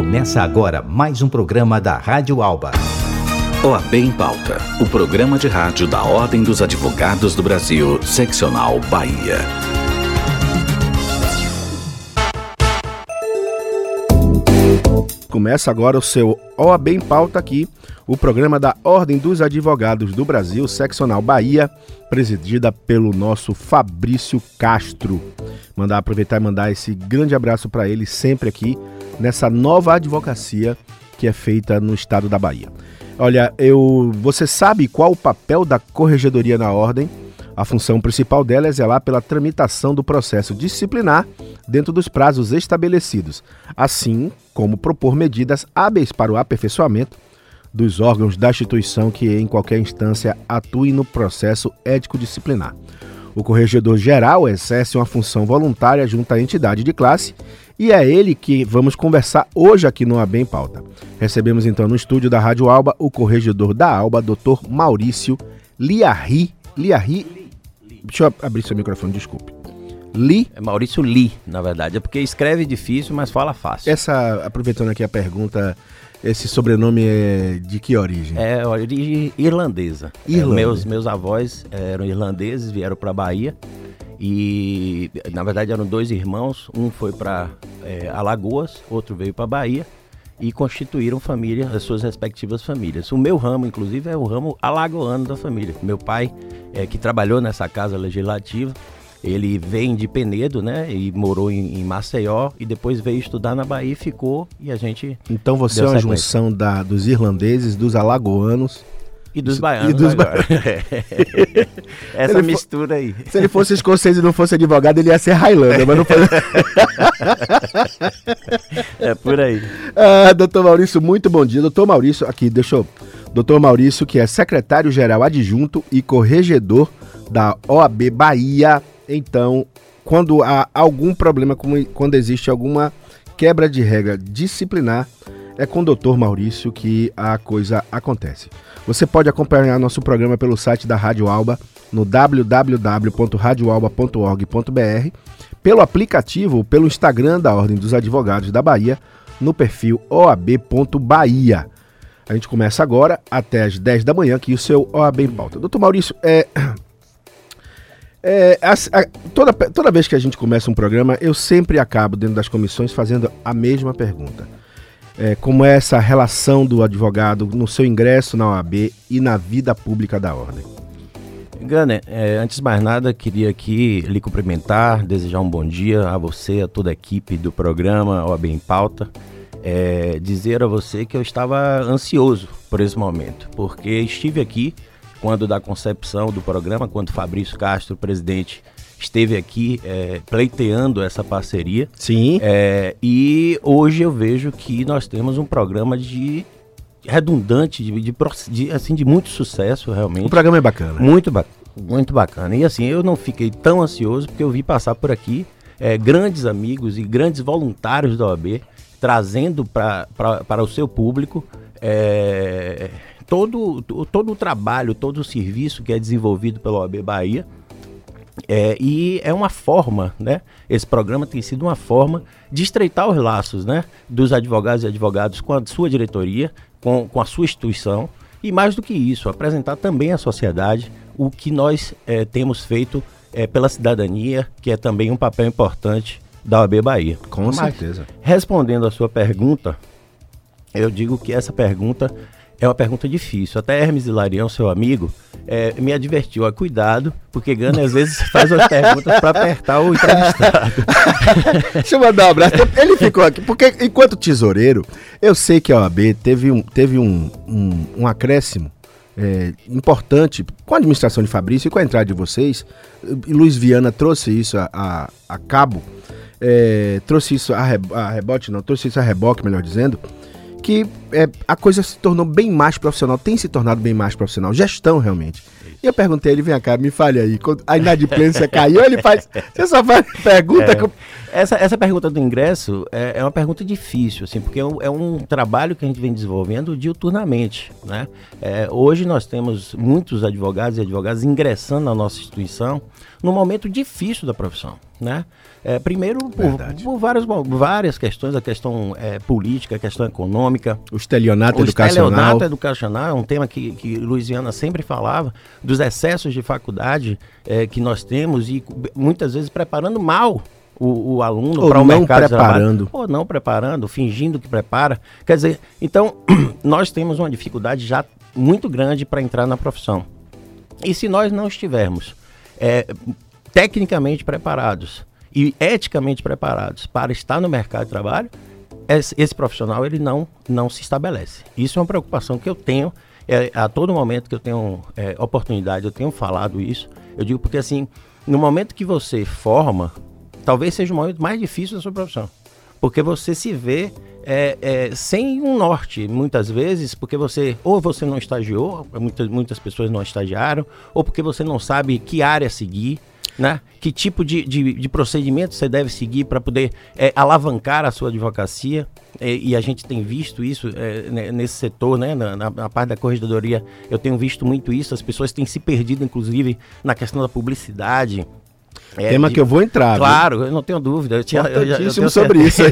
Começa agora mais um programa da Rádio Alba. OAB em Pauta, o programa de rádio da Ordem dos Advogados do Brasil, seccional Bahia. Começa agora o seu OAB em Pauta aqui, o programa da Ordem dos Advogados do Brasil, seccional Bahia, presidida pelo nosso Fabrício Castro. Mandar aproveitar e mandar esse grande abraço para ele sempre aqui nessa nova advocacia que é feita no estado da Bahia. Olha, eu, você sabe qual o papel da corregedoria na ordem? A função principal dela é zelar pela tramitação do processo disciplinar dentro dos prazos estabelecidos, assim como propor medidas hábeis para o aperfeiçoamento dos órgãos da instituição que, em qualquer instância, atuem no processo ético-disciplinar. O corregedor geral exerce uma função voluntária junto à entidade de classe e é ele que vamos conversar hoje aqui no AB em Pauta. Recebemos então no estúdio da Rádio Alba o corregedor da Alba, Dr. Maurício Liarri. Liarri. Deixa eu abrir seu microfone, desculpe. Li. É Maurício Li, na verdade. É porque escreve difícil, mas fala fácil. Essa, aproveitando aqui a pergunta, esse sobrenome é de que origem? É origem irlandesa. Irlanda. É, meus, meus avós eram irlandeses, vieram para Bahia. E, na verdade, eram dois irmãos. Um foi para é, Alagoas, outro veio para Bahia. E constituíram família, as suas respectivas famílias. O meu ramo, inclusive, é o ramo alagoano da família. Meu pai, é, que trabalhou nessa casa legislativa, ele vem de Penedo, né? E morou em, em, Maceió e depois veio estudar na Bahia e ficou. E a gente. Então você é uma junção da, dos irlandeses, dos alagoanos. E dos baianos. E dos ba... Essa mistura aí. Se ele fosse escocês e não fosse advogado, ele ia ser Highlander, mas não foi. é por aí. Ah, doutor Maurício, muito bom dia. Doutor Maurício, aqui, deixa eu. Doutor Maurício, que é secretário-geral adjunto e corregedor da OAB Bahia. Então, quando há algum problema, quando existe alguma quebra de regra disciplinar, é com o doutor Maurício que a coisa acontece. Você pode acompanhar nosso programa pelo site da Rádio Alba no www.radioalba.org.br, pelo aplicativo, pelo Instagram da Ordem dos Advogados da Bahia, no perfil oab.bahia. A gente começa agora até às 10 da manhã aqui o seu OAB em pauta. Doutor Maurício, é, é, a, a, toda, toda vez que a gente começa um programa, eu sempre acabo dentro das comissões fazendo a mesma pergunta é, como é essa relação do advogado no seu ingresso na OAB e na vida pública da ordem. Gunner, é, antes de mais nada, queria aqui lhe cumprimentar, desejar um bom dia a você, a toda a equipe do programa OAB em Pauta. É, dizer a você que eu estava ansioso por esse momento, porque estive aqui quando da concepção do programa, quando Fabrício Castro, presidente, esteve aqui é, pleiteando essa parceria. Sim. É, e hoje eu vejo que nós temos um programa de redundante, de, de, de, assim, de muito sucesso realmente. O programa é bacana. Muito, ba muito bacana. E assim, eu não fiquei tão ansioso porque eu vi passar por aqui é, grandes amigos e grandes voluntários da OAB trazendo para o seu público é, todo, todo o trabalho, todo o serviço que é desenvolvido pela OAB Bahia é, e é uma forma, né? Esse programa tem sido uma forma de estreitar os laços, né? Dos advogados e advogados com a sua diretoria, com, com a sua instituição. E mais do que isso, apresentar também à sociedade o que nós é, temos feito é, pela cidadania, que é também um papel importante da OAB Bahia. Com Mas, certeza. Respondendo a sua pergunta, eu digo que essa pergunta é uma pergunta difícil. Até Hermes Hilarião, seu amigo, é, me advertiu a cuidado, porque Gana às vezes faz umas perguntas para apertar o entrevistado. Deixa eu mandar um abraço. Ele ficou aqui, porque enquanto tesoureiro, eu sei que a OAB teve um, teve um, um, um acréscimo é, importante com a administração de Fabrício e com a entrada de vocês. Luiz Viana trouxe isso a, a, a cabo, é, trouxe isso a, a rebote, não, trouxe isso a reboque, melhor dizendo que é, a coisa se tornou bem mais profissional, tem se tornado bem mais profissional. Gestão, realmente. Isso. E eu perguntei ele, vem cá, me fale aí, quando a inadimplência caiu, ele faz, você só faz pergunta... É. Com... Essa, essa pergunta do ingresso é, é uma pergunta difícil, assim, porque é um, é um trabalho que a gente vem desenvolvendo diuturnamente, né? É, hoje nós temos muitos advogados e advogadas ingressando na nossa instituição num momento difícil da profissão, né? É, primeiro por, por várias, várias questões, a questão é, política, a questão econômica. O estelionato o educacional. O estelionato educacional é um tema que, que Luiziana sempre falava, dos excessos de faculdade é, que nós temos e muitas vezes preparando mal o, o aluno para o mercado preparando. Ou não preparando, fingindo que prepara. Quer dizer, então, nós temos uma dificuldade já muito grande para entrar na profissão. E se nós não estivermos é, tecnicamente preparados e eticamente preparados para estar no mercado de trabalho, esse, esse, profissional ele não, não se estabelece. Isso é uma preocupação que eu tenho é, a todo momento que eu tenho é, oportunidade, eu tenho falado isso. Eu digo porque assim, no momento que você forma, talvez seja o momento mais difícil da sua profissão. Porque você se vê é, é, sem um norte, muitas vezes, porque você, ou você não estagiou, muitas, muitas pessoas não estagiaram, ou porque você não sabe que área seguir, né? Que tipo de, de, de procedimento você deve seguir para poder é, alavancar a sua advocacia. É, e a gente tem visto isso é, nesse setor, né? Na, na, na, parte da corregedoria, eu tenho visto muito isso. As pessoas têm se perdido, inclusive, na questão da publicidade. É, Tema de... que eu vou entrar. Claro, eu não tenho dúvida. Eu tinha, eu, eu, eu sobre isso.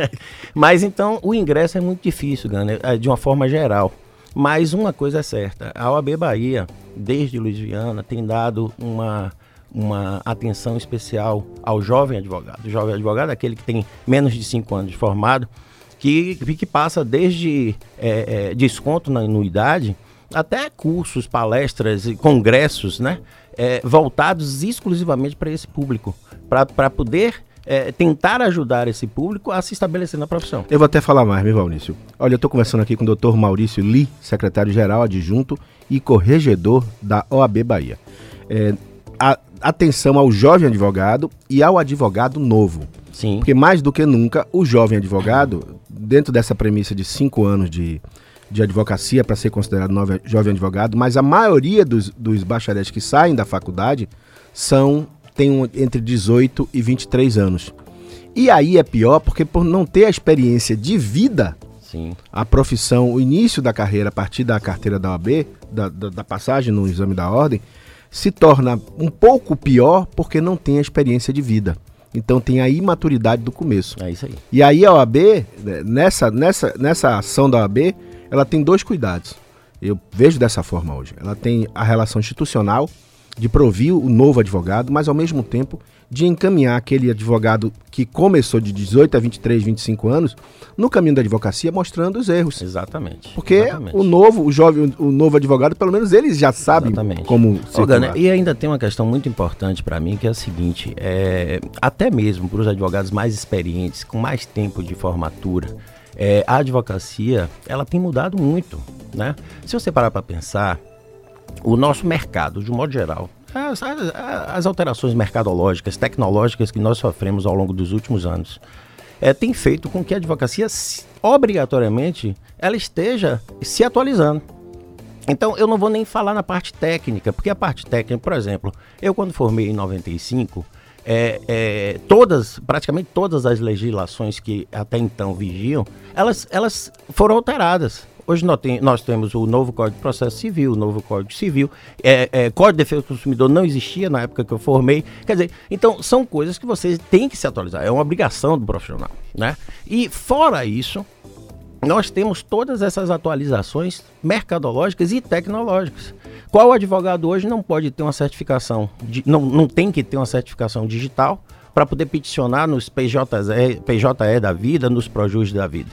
Mas então, o ingresso é muito difícil, Gana, é, de uma forma geral. Mas uma coisa é certa: a OAB Bahia, desde Luiz Viana, tem dado uma uma atenção especial ao jovem advogado. O jovem advogado é aquele que tem menos de 5 anos de formado, que, que passa desde é, é, desconto na anuidade até cursos, palestras e congressos, né? É, voltados exclusivamente para esse público, para poder é, tentar ajudar esse público a se estabelecer na profissão. Eu vou até falar mais, meu Maurício. Olha, eu estou conversando aqui com o doutor Maurício Lee, secretário-geral adjunto e corregedor da OAB Bahia. É, a, atenção ao jovem advogado e ao advogado novo. Sim. Porque mais do que nunca, o jovem advogado, dentro dessa premissa de cinco anos de, de advocacia para ser considerado novo, jovem advogado, mas a maioria dos, dos bacharéis que saem da faculdade são tem um, entre 18 e 23 anos. E aí é pior porque por não ter a experiência de vida, Sim. a profissão, o início da carreira a partir da carteira da OAB, da, da, da passagem no exame da ordem, se torna um pouco pior porque não tem a experiência de vida. Então tem a imaturidade do começo. É isso aí. E aí a OAB, né, nessa, nessa, nessa ação da OAB, ela tem dois cuidados. Eu vejo dessa forma hoje. Ela tem a relação institucional de provir o novo advogado, mas ao mesmo tempo de encaminhar aquele advogado que começou de 18 a 23, 25 anos no caminho da advocacia, mostrando os erros. Exatamente. Porque exatamente. o novo, o jovem, o novo advogado, pelo menos eles já sabem exatamente. como se Gana, E ainda tem uma questão muito importante para mim, que é a seguinte, é, até mesmo para os advogados mais experientes, com mais tempo de formatura, é, a advocacia, ela tem mudado muito, né? Se você parar para pensar, o nosso mercado, de um modo geral, as, as, alterações mercadológicas, tecnológicas que nós sofremos ao longo dos últimos anos, é, tem feito com que a advocacia, obrigatoriamente, ela esteja se atualizando. Então, eu não vou nem falar na parte técnica, porque a parte técnica, por exemplo, eu quando formei em 95, é, é, todas, praticamente todas as legislações que até então vigiam, elas, elas foram alteradas. Hoje nós, tem, nós, temos o novo Código de Processo Civil, o novo Código Civil. É, é, Código de Defesa do Consumidor não existia na época que eu formei. Quer dizer, então são coisas que você tem que se atualizar. É uma obrigação do profissional, né? E fora isso, nós temos todas essas atualizações mercadológicas e tecnológicas. Qual advogado hoje não pode ter uma certificação, de, não, não tem que ter uma certificação digital para poder peticionar nos PJE, PJE da vida, nos Projus da vida?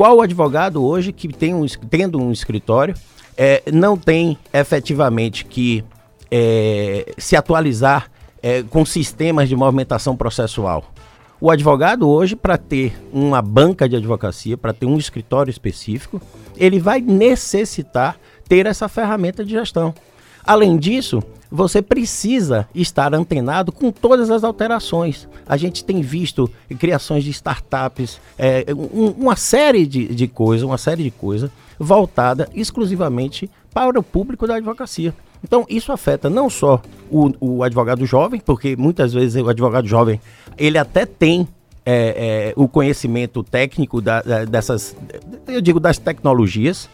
Qual advogado hoje que tem um, tendo um escritório é, não tem efetivamente que é, se atualizar é, com sistemas de movimentação processual? O advogado hoje, para ter uma banca de advocacia, para ter um escritório específico, ele vai necessitar ter essa ferramenta de gestão. Além disso, você precisa estar antenado com todas as alterações. A gente tem visto criações de startups, é, um, uma série de, de coisas, uma série de coisas voltada exclusivamente para o público da advocacia. Então, isso afeta não só o, o advogado jovem, porque muitas vezes o advogado jovem, ele até tem é, é, o conhecimento técnico da, dessas, eu digo, das tecnologias,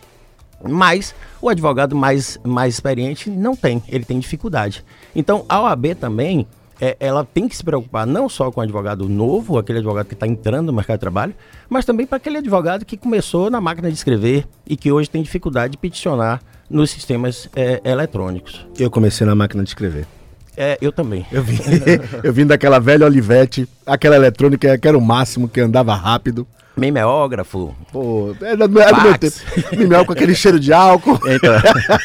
mas o advogado mais, mais experiente não tem, ele tem dificuldade. Então, a OAB também, é, ela tem que se preocupar não só com o advogado novo, aquele advogado que está entrando no mercado de trabalho, mas também para aquele advogado que começou na máquina de escrever e que hoje tem dificuldade de peticionar nos sistemas é, eletrônicos. Eu comecei na máquina de escrever. É, eu também. Eu vim, eu vim daquela velha Olivetti, aquela eletrônica que era o máximo, que andava rápido. Mimeógrafo. Pô, é do, é do meu tempo. Mimeógrafo com aquele cheiro de álcool. Então.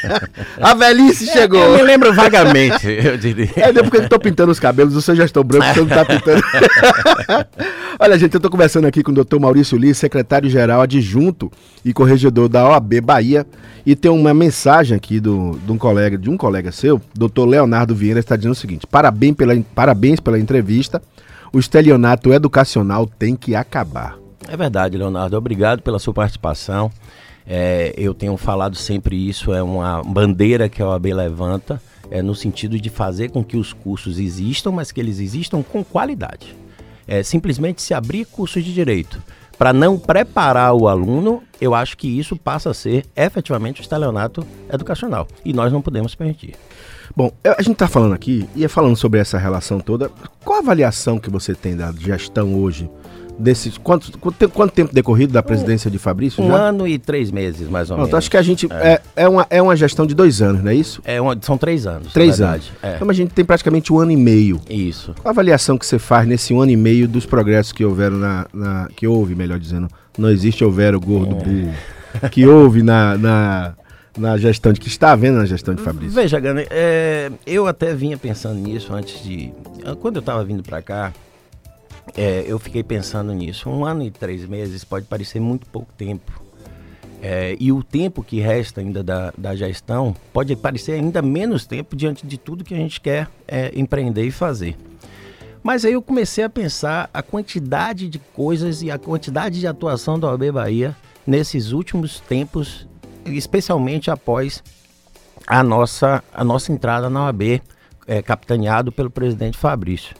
a velhice chegou. Eu me lembro vagamente, eu diria. É depois que eu tô pintando os cabelos, você já estão brancos, você não tá pintando. Olha, gente, eu tô conversando aqui com o doutor Maurício Lee, secretário-geral adjunto e corregedor da OAB Bahia. E tem uma mensagem aqui do, de um colega, de um colega seu, doutor Leonardo Vieira, está dizendo o seguinte: parabéns pela, parabéns pela entrevista. O estelionato educacional tem que acabar. É verdade, Leonardo. Obrigado pela sua participação. É, eu tenho falado sempre isso, é uma bandeira que a OAB levanta, é, no sentido de fazer com que os cursos existam, mas que eles existam com qualidade. É, simplesmente se abrir cursos de direito para não preparar o aluno, eu acho que isso passa a ser efetivamente o estelionato educacional. E nós não podemos permitir. Bom, a gente está falando aqui, e é falando sobre essa relação toda, qual a avaliação que você tem da gestão hoje desses. Quanto, quanto, quanto tempo decorrido da presidência de Fabrício? Um já? ano e três meses, mais ou Pronto, menos. acho que a gente. É. É, uma, é uma gestão de dois anos, não é isso? É uma, são três anos. Três anos. É. Então a gente tem praticamente um ano e meio. Isso. Qual a avaliação que você faz nesse um ano e meio dos progressos que houveram na. na- que houve, melhor dizendo. Não existe houver o gordo É. burro. Que houve na, na, na gestão de. que está havendo na gestão de Fabrício. Veja, Gana, é, eu até vinha pensando nisso antes de. Quando eu estava vindo para cá, é, eu fiquei pensando nisso. Um ano e três meses pode parecer muito pouco tempo. É, e o tempo que resta ainda da, da gestão pode parecer ainda menos tempo diante de tudo que a gente quer é, empreender e fazer. Mas aí eu comecei a pensar a quantidade de coisas e a quantidade de atuação da OAB Bahia nesses últimos tempos, especialmente após a nossa, a nossa entrada na OAB, é, capitaneado pelo presidente Fabrício.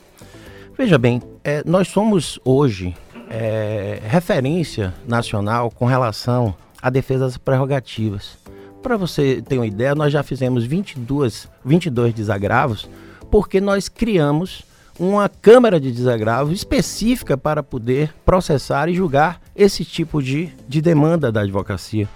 Veja bem, é, nós somos hoje é, referência nacional com relação à defesa das prerrogativas. Para você ter uma ideia, nós já fizemos 22, 22 desagravos porque nós criamos uma Câmara de Desagravo específica para poder processar e julgar esse tipo de, de demanda da advocacia.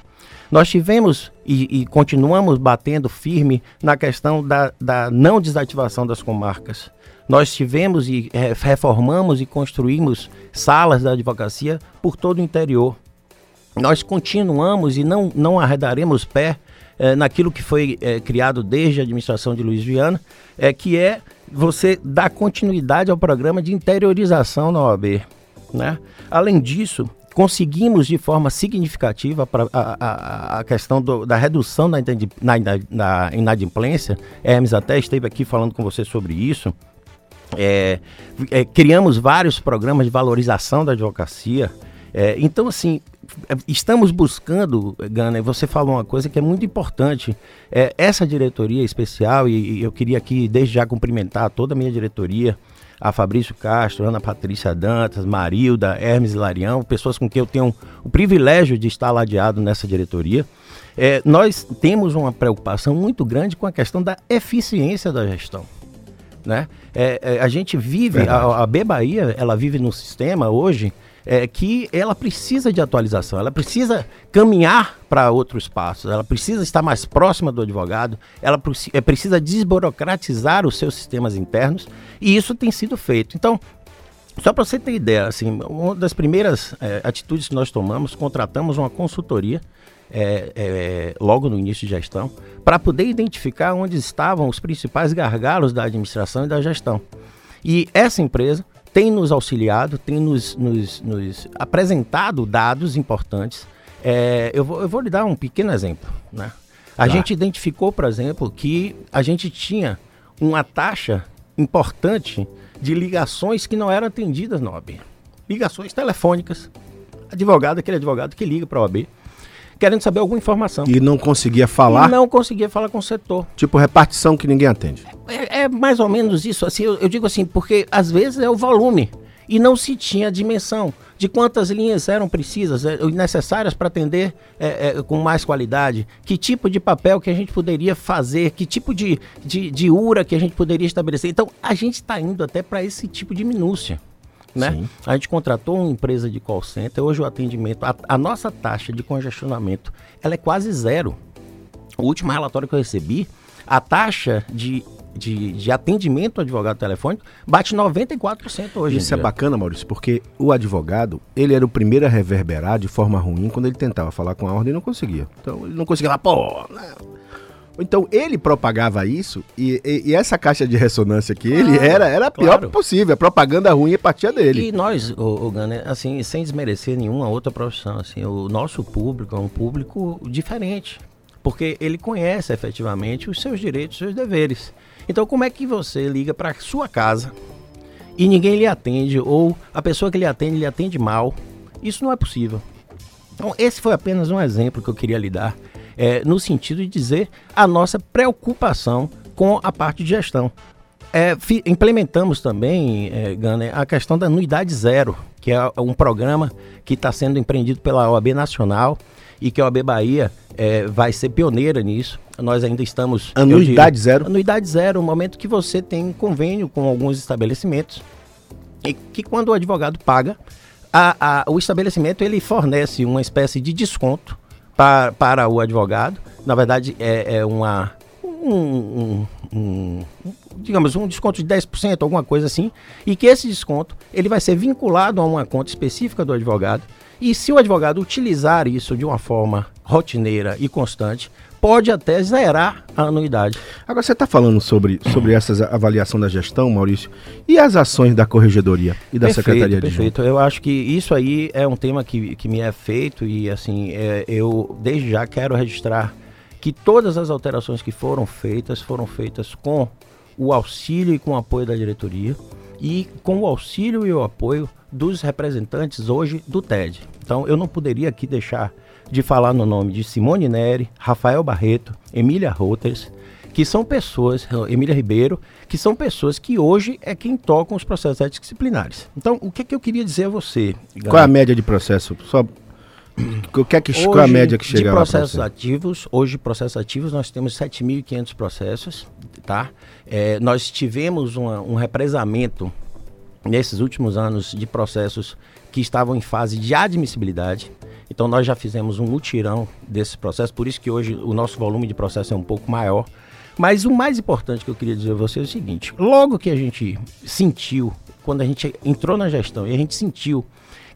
Nós tivemos e, e continuamos batendo firme na questão da, da não desativação das comarcas. Nós tivemos e eh, reformamos e construímos salas da advocacia por todo o interior. Nós continuamos e não, não arredaremos pé eh, naquilo que foi eh, criado desde a administração de Luiz Viana, é que é você dar continuidade ao programa de interiorização na OAB. Né? Além disso, conseguimos de forma significativa pra, a, a, a questão do, da redução na, inadi- na, na inadimplência. Hermes até esteve aqui falando com você sobre isso. É, é, criamos vários programas de valorização da advocacia. É, então, assim, é, estamos buscando, Gana, e você falou uma coisa que é muito importante. É, essa diretoria especial, e, e eu queria aqui desde já cumprimentar toda a minha diretoria, a Fabrício Castro, Ana Patrícia Dantas, Marilda, Hermes Larião, pessoas com quem eu tenho o privilégio de estar ladeado nessa diretoria. É, nós temos uma preocupação muito grande com a questão da eficiência da gestão né? É, é, a gente vive, a, a B Bahia, ela vive num sistema hoje é, que ela precisa de atualização, ela precisa caminhar para outros passos, ela precisa estar mais próxima do advogado, ela é, precisa desburocratizar os seus sistemas internos e isso tem sido feito. Então, só para você ter ideia, assim, uma das primeiras é, atitudes que nós tomamos, contratamos uma consultoria é, é, logo no início de gestão, para poder identificar onde estavam os principais gargalos da administração e da gestão. E essa empresa tem nos auxiliado, tem nos, nos- nos apresentado dados importantes. É, eu, vou, eu vou lhe dar um pequeno exemplo. Né? A gente identificou, por exemplo, que a gente tinha uma taxa importante de ligações que não eram atendidas na OAB. Ligações telefônicas. Advogado, aquele advogado que liga para a OAB querendo saber alguma informação. E não conseguia falar? E não conseguia falar com o setor. Tipo repartição que ninguém atende. É, é mais ou menos isso. Assim, eu, eu digo assim, porque às vezes é o volume e não se tinha dimensão de quantas linhas eram precisas, é, necessárias para atender é, é, com mais qualidade, que tipo de papel que a gente poderia fazer, que tipo de, de, de URA que a gente poderia estabelecer. Então, a gente está indo até para esse tipo de minúcia. Né? A gente contratou uma empresa de call center, hoje o atendimento, a, a nossa taxa de congestionamento, ela é quase zero. O último relatório que eu recebi, a taxa de de, de atendimento ao advogado telefônico bate 94% hoje. Isso é bacana, Maurício, porque o advogado, ele era o primeiro a reverberar de forma ruim quando ele tentava falar com a ordem e não conseguia. Então, ele não conseguia falar, pô, não. Então ele propagava isso e, e, e, essa caixa de ressonância que ele era, era a pior claro. possível. A propaganda ruim partia dele. E nós, o, o Gane, assim, sem desmerecer nenhuma outra profissão, assim, o nosso público é um público diferente. Porque ele conhece efetivamente os seus direitos, os seus deveres. Então, como é que você liga para sua casa e ninguém lhe atende, ou a pessoa que lhe atende lhe atende mal? Isso não é possível. Então, esse foi apenas um exemplo que eu queria lhe dar, é, no sentido de dizer a nossa preocupação com a parte de gestão. É, implementamos também, é, Gunner, a questão da anuidade zero, que é um programa que está sendo empreendido pela OAB Nacional e que a OAB Bahia é, vai ser pioneira nisso. Nós ainda estamos. Anuidade zero? Anuidade zero, o momento que você tem um convênio com alguns estabelecimentos e que quando o advogado paga, a, a, o estabelecimento ele fornece uma espécie de desconto para, para o advogado. Na verdade, é, é uma. Um, um, um, digamos, um desconto de 10%, alguma coisa assim, e que esse desconto ele vai ser vinculado a uma conta específica do advogado. E se o advogado utilizar isso de uma forma rotineira e constante, pode até zerar a anuidade. Agora, você está falando sobre, sobre essa avaliação da gestão, Maurício, e as ações da Corregedoria e da perfeito, Secretaria de Perfeito, eu acho que isso aí é um tema que, que me é feito e, assim, é, eu desde já quero registrar que todas as alterações que foram feitas foram feitas com o auxílio e com o apoio da diretoria e com o auxílio e o apoio dos representantes hoje do TED. Então eu não poderia aqui deixar de falar no nome de Simone Neri, Rafael Barreto, Emília Reuters, que são pessoas, Emília Ribeiro, que são pessoas que hoje é quem tocam os processos éticos disciplinares. Então, o que, é que eu queria dizer a você? Galera? Qual é a média de processo? Só o que é que hoje, qual é a média que chega de processos ativos, hoje processos ativos nós temos 7.500 processos, tá? É, nós tivemos uma, um represamento nesses últimos anos de processos que estavam em fase de admissibilidade. Então nós já fizemos um mutirão desse processo, por isso que hoje o nosso volume de processo é um pouco maior. Mas o mais importante que eu queria dizer a você é o seguinte: logo que a gente sentiu, quando a gente entrou na gestão e a gente sentiu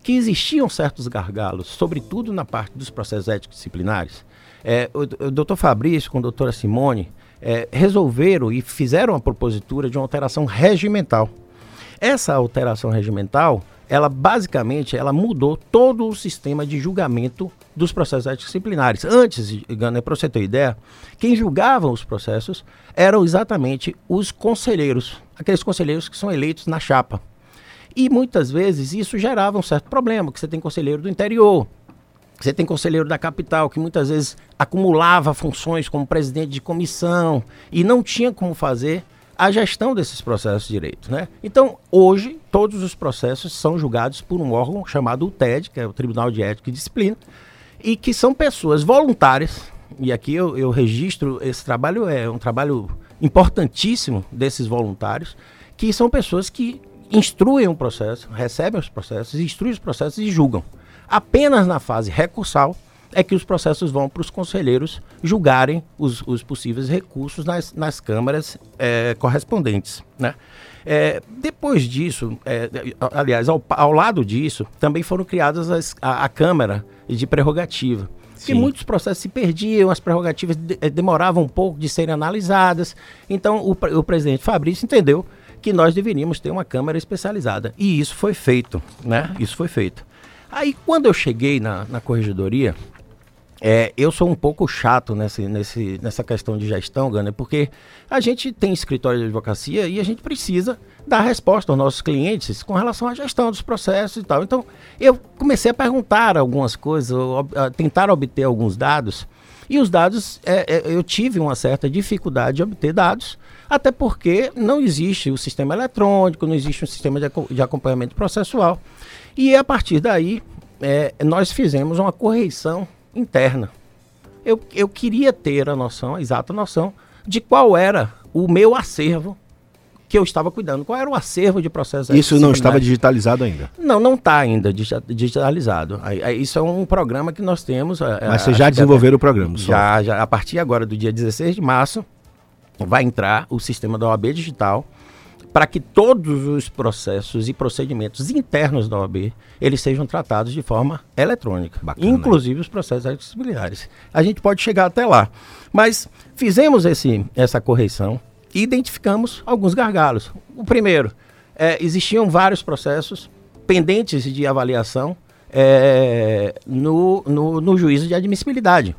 que existiam certos gargalos, sobretudo na parte dos processos éticos disciplinares, é, o, o doutor Fabrício com a doutora Simone é, resolveram e fizeram a propositura de uma alteração regimental. Essa alteração regimental ela basicamente ela mudou todo o sistema de julgamento dos processos disciplinares. Antes, Gana, para você ter ideia, quem julgava os processos eram exatamente os conselheiros, aqueles conselheiros que são eleitos na chapa. E muitas vezes isso gerava um certo problema, que você tem conselheiro do interior, você tem conselheiro da capital que muitas vezes acumulava funções como presidente de comissão e não tinha como fazer a gestão desses processos de direito. Né? Então, hoje, todos os processos são julgados por um órgão chamado o TED, que é o Tribunal de Ética e Disciplina, e que são pessoas voluntárias, e aqui eu, eu registro, esse trabalho é um trabalho importantíssimo desses voluntários, que são pessoas que instruem o processo, recebem os processos, instruem os processos e julgam. Apenas na fase recursal é que os processos vão para os conselheiros julgarem os, os, possíveis recursos nas, nas câmaras é, correspondentes. Né? É, depois disso, é, aliás, ao, ao, lado disso, também foram criadas as, a, a, Câmara de Prerrogativa. Sim. Que muitos processos se perdiam, as prerrogativas de, demoravam um pouco de serem analisadas. Então, o, o presidente Fabrício entendeu que nós deveríamos ter uma Câmara especializada. E isso foi feito, né? Isso foi feito. Aí, quando eu cheguei na, na corregedoria, É, eu sou um pouco chato nessa questão de gestão, Gana, porque a gente tem escritório de advocacia e a gente precisa dar resposta aos nossos clientes com relação à gestão dos processos e tal. Então, eu comecei a perguntar algumas coisas, a tentar obter alguns dados, e os dados, é, é, eu tive uma certa dificuldade de obter dados, até porque não existe o sistema eletrônico, não existe um sistema de, de acompanhamento processual. E a partir daí, é, nós fizemos uma correção interna. Eu, eu queria ter a noção, a exata noção, de qual era o meu acervo que eu estava cuidando. Qual era o acervo de processos Isso não estava digitalizado ainda? Não, não está ainda digitalizado. Isso é um programa que nós temos. Mas vocês já desenvolveram o programa? Já, já. A partir agora do dia 16 de março, vai entrar o sistema da OAB Digital para que todos os processos e procedimentos internos da OAB eles sejam tratados de forma eletrônica, Bacana, inclusive os processos disciplinares. A gente pode chegar até lá, mas fizemos esse, essa correção e identificamos alguns gargalos. O primeiro, é, existiam vários processos pendentes de avaliação é, no, no, no juízo de admissibilidade.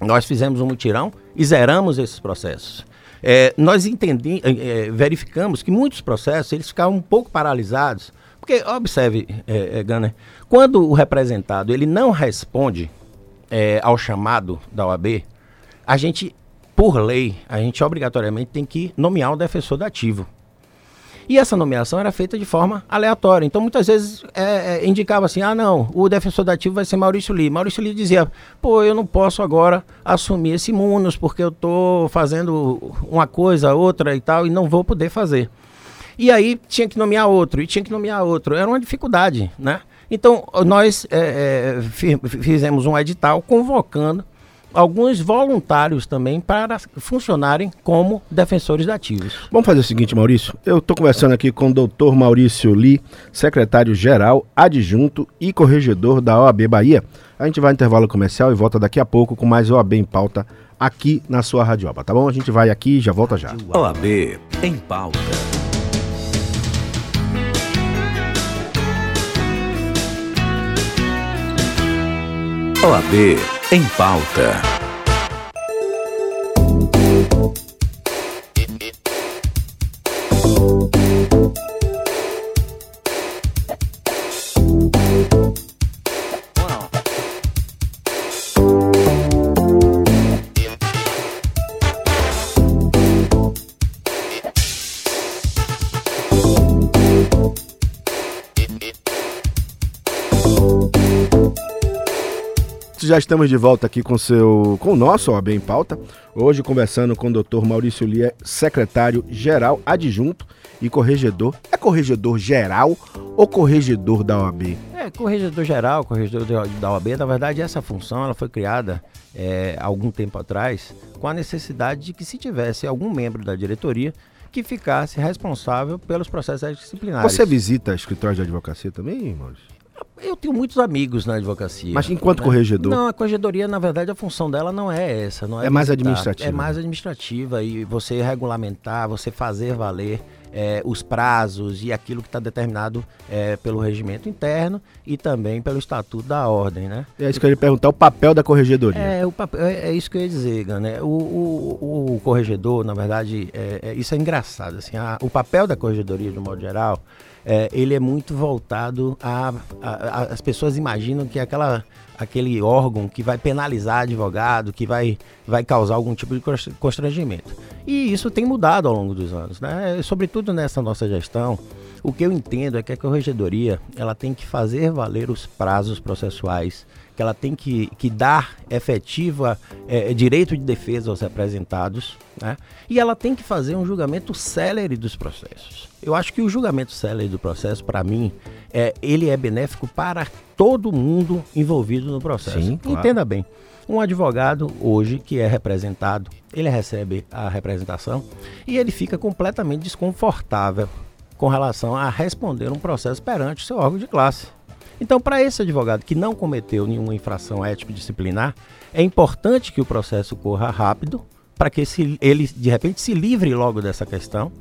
Nós fizemos um mutirão e zeramos esses processos. É, nós entendi, é, é, verificamos que muitos processos eles ficavam um pouco paralisados. Porque, observe, é, é Gunner, quando o representado ele não responde é, ao chamado da OAB, a gente, por lei, a gente obrigatoriamente tem que nomear o defensor dativo. E essa nomeação era feita de forma aleatória. Então, muitas vezes é, é, indicava assim: ah, não, o defensor dativo vai ser Maurício Lee. Maurício Lee dizia: pô, eu não posso agora assumir esse Munos porque eu estou fazendo uma coisa, outra e tal, e não vou poder fazer. E aí tinha que nomear outro, e tinha que nomear outro. Era uma dificuldade, né? Então, nós é, é, fizemos um edital convocando alguns voluntários também para funcionarem como defensores dativos. Vamos fazer o seguinte, Maurício. Eu estou conversando aqui com o doutor Maurício Lee, secretário-geral, adjunto e corregedor da OAB Bahia. A gente vai ao intervalo comercial e volta daqui a pouco com mais OAB em pauta aqui na sua Radioba, tá bom? A gente vai aqui e já volta já. OAB em pauta. OAB em pauta. Já estamos de volta aqui com, seu, com o nosso OAB em pauta. Hoje conversando com o doutor Maurício Lia, secretário-geral adjunto e corregedor. É corregedor geral ou corregedor da OAB? É, corregedor geral, corregedor da OAB. Na verdade, essa função ela foi criada é, algum tempo atrás com a necessidade de que se tivesse algum membro da diretoria que ficasse responsável pelos processos disciplinares. Você visita escritórios de advocacia também, Maurício? Eu tenho muitos amigos na advocacia. Mas enquanto né? corregedor? Não, a corregedoria, na verdade, a função dela não é essa. Não é, é mais administrativa. É mais administrativa e você regulamentar, você fazer valer é, os prazos e aquilo que está determinado é, pelo regimento interno e também pelo estatuto da ordem, né? É isso que eu ia perguntar, o papel da corregedoria. É, o papel, é, é isso que eu ia dizer, né? O, o, o corregedor, na verdade, é, é, isso é engraçado. Assim, a, o papel da corregedoria, de um modo geral, é, ele é muito voltado a, a, a, As pessoas imaginam que é aquela, aquele órgão que vai penalizar advogado, que vai, vai causar algum tipo de constrangimento. E isso tem mudado ao longo dos anos, né? Sobretudo nessa nossa gestão. O que eu entendo é que a corregedoria ela tem que fazer valer os prazos processuais, que ela tem que, que dar efetiva é, direito de defesa aos representados, né? e ela tem que fazer um julgamento célere dos processos. Eu acho que o julgamento célere do processo, para mim, é, ele é benéfico para todo mundo envolvido no processo. Sim, claro. Entenda bem. Um advogado hoje que é representado, ele recebe a representação e ele fica completamente desconfortável com relação a responder um processo perante o seu órgão de classe. Então, para esse advogado que não cometeu nenhuma infração ético-disciplinar, é importante que o processo corra rápido, para que ele, de repente, se livre logo dessa questão.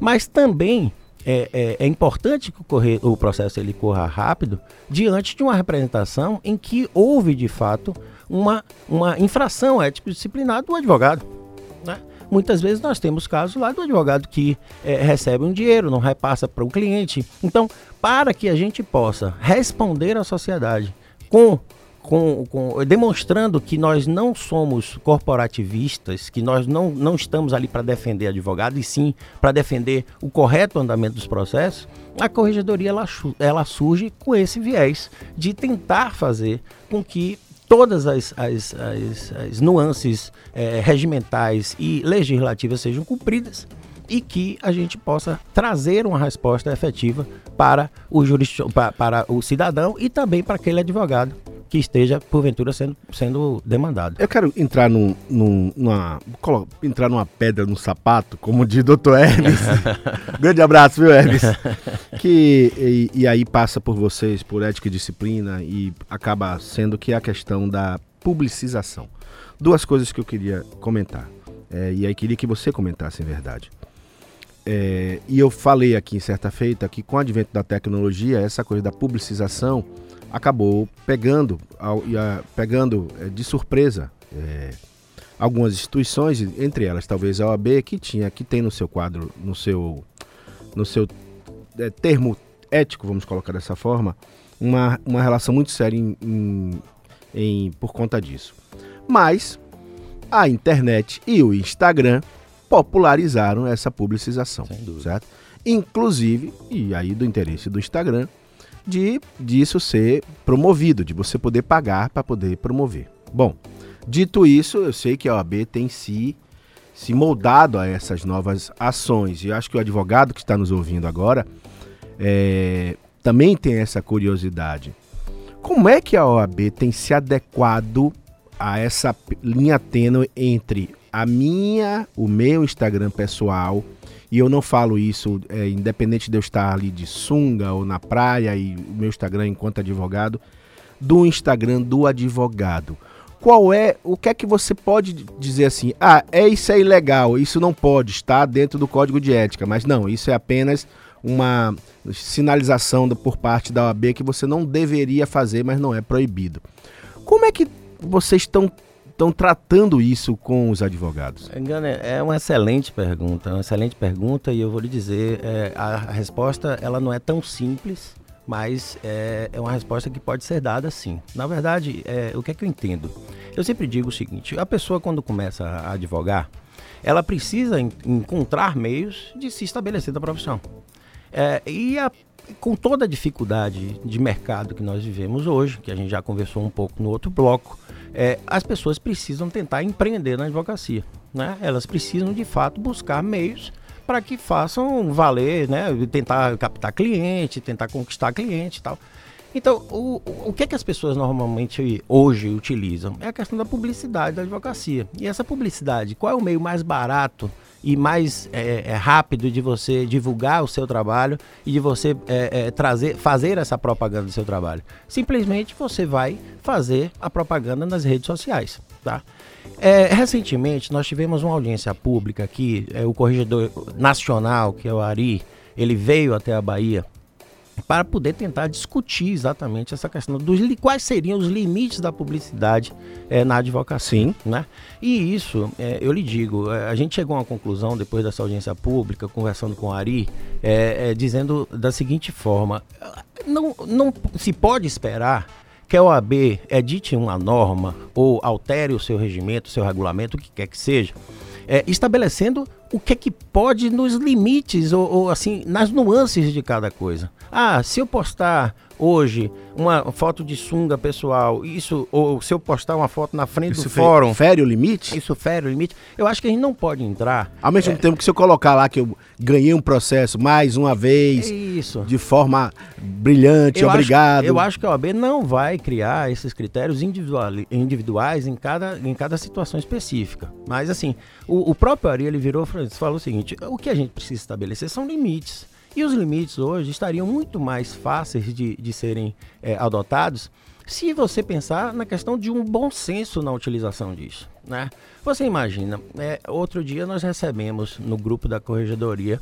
Mas também é, é, é importante que o, correr, o processo ele corra rápido diante de uma representação em que houve, de fato, uma, uma infração ético-disciplinar do advogado. Né? Muitas vezes nós temos casos lá do advogado que é, recebe um dinheiro, não repassa para o cliente. Então, para que a gente possa responder à sociedade com com, com, demonstrando que nós não somos corporativistas, que nós não, não estamos ali para defender advogado, e sim para defender o correto andamento dos processos, a corregedoria ela, ela surge com esse viés de tentar fazer com que todas as, as, as, as nuances é, regimentais e legislativas sejam cumpridas e que a gente possa trazer uma resposta efetiva para o, jurist... para o cidadão e também para aquele advogado que esteja, porventura, sendo, sendo demandado. Eu quero entrar num, num, numa, entrar numa pedra no sapato, como diz doutor Hermes. Grande abraço, viu, Hermes? que, e, e, aí passa por vocês, por ética e disciplina, e acaba sendo que é a questão da publicização. Duas coisas que eu queria comentar. É, e aí queria que você comentasse, em verdade. É, e eu falei aqui em certa feita que com o advento da tecnologia, essa coisa da publicização acabou pegando, pegando é, de surpresa é, algumas instituições, entre elas talvez a OAB, que tinha, que tem no seu quadro, no seu, no seu é, termo ético, vamos colocar dessa forma, uma, uma relação muito séria em, em, em, por conta disso. Mas a internet e o Instagram popularizaram essa publicização, certo? Inclusive, e aí do interesse do Instagram, de disso ser promovido, de você poder pagar para poder promover. Bom, dito isso, eu sei que a OAB tem se, se moldado a essas novas ações. E acho que o advogado que está nos ouvindo agora é, também tem essa curiosidade. Como é que a OAB tem se adequado a essa linha tênue entre a minha, o meu Instagram pessoal e eu não falo isso é, independente de eu estar ali de sunga ou na praia e o meu Instagram enquanto advogado, do Instagram do advogado. Qual é, o que é que você pode dizer assim? Ah, é isso é ilegal, isso não pode estar dentro do código de ética, mas não, isso é apenas uma sinalização por parte da OAB que você não deveria fazer, mas não é proibido. Como é que vocês estão estão tratando isso com os advogados? É uma excelente pergunta, uma excelente pergunta e eu vou lhe dizer, é, a, resposta ela não é tão simples, mas é, é, uma resposta que pode ser dada sim. Na verdade, é, o que é que eu entendo? Eu sempre digo o seguinte, a pessoa quando começa a advogar, ela precisa encontrar meios de se estabelecer da profissão. É, e a, com toda a dificuldade de mercado que nós vivemos hoje, que a gente já conversou um pouco no outro bloco, é, as pessoas precisam tentar empreender na advocacia. Né? Elas precisam de fato buscar meios para que façam valer, né? tentar captar cliente, tentar conquistar cliente e tal. Então, o, o que, é que as pessoas normalmente hoje utilizam? É a questão da publicidade da advocacia. E essa publicidade, qual é o meio mais barato e mais é, é, rápido de você divulgar o seu trabalho e de você é, é, trazer, fazer essa propaganda do seu trabalho. Simplesmente você vai fazer a propaganda nas redes sociais, tá? É, recentemente nós tivemos uma audiência pública aqui, é, o corregedor nacional, que é o Ari, ele veio até a Bahia para poder tentar discutir exatamente essa questão dos quais seriam os limites da publicidade é, na advocacia. Né? E isso, é, eu lhe digo, é, a gente chegou a uma conclusão depois dessa audiência pública, conversando com o Ari, é, dizendo da seguinte forma: não, não se pode esperar que a OAB edite uma norma ou altere o seu regimento, o seu regulamento, o que quer que seja, é, estabelecendo o que é que pode nos limites ou, ou, assim nas nuances de cada coisa. Ah, se eu postar hoje uma foto de sunga pessoal, isso ou se eu postar uma foto na frente isso do fórum, fere o limite? Isso fere o limite. Eu acho que a gente não pode entrar. Ao mesmo é, tempo que se eu colocar lá que eu ganhei um processo mais uma vez, isso. de forma brilhante, eu obrigado. Acho, eu acho que a OAB não vai criar esses critérios individuais em cada, em cada situação específica. Mas assim, o, o próprio Ari ele virou falou o seguinte: o que a gente precisa estabelecer são limites. E os limites hoje estariam muito mais fáceis de, de serem é, adotados se você pensar na questão de um bom senso na utilização disso. Né? Você imagina, é, outro dia nós recebemos no grupo da Corregedoria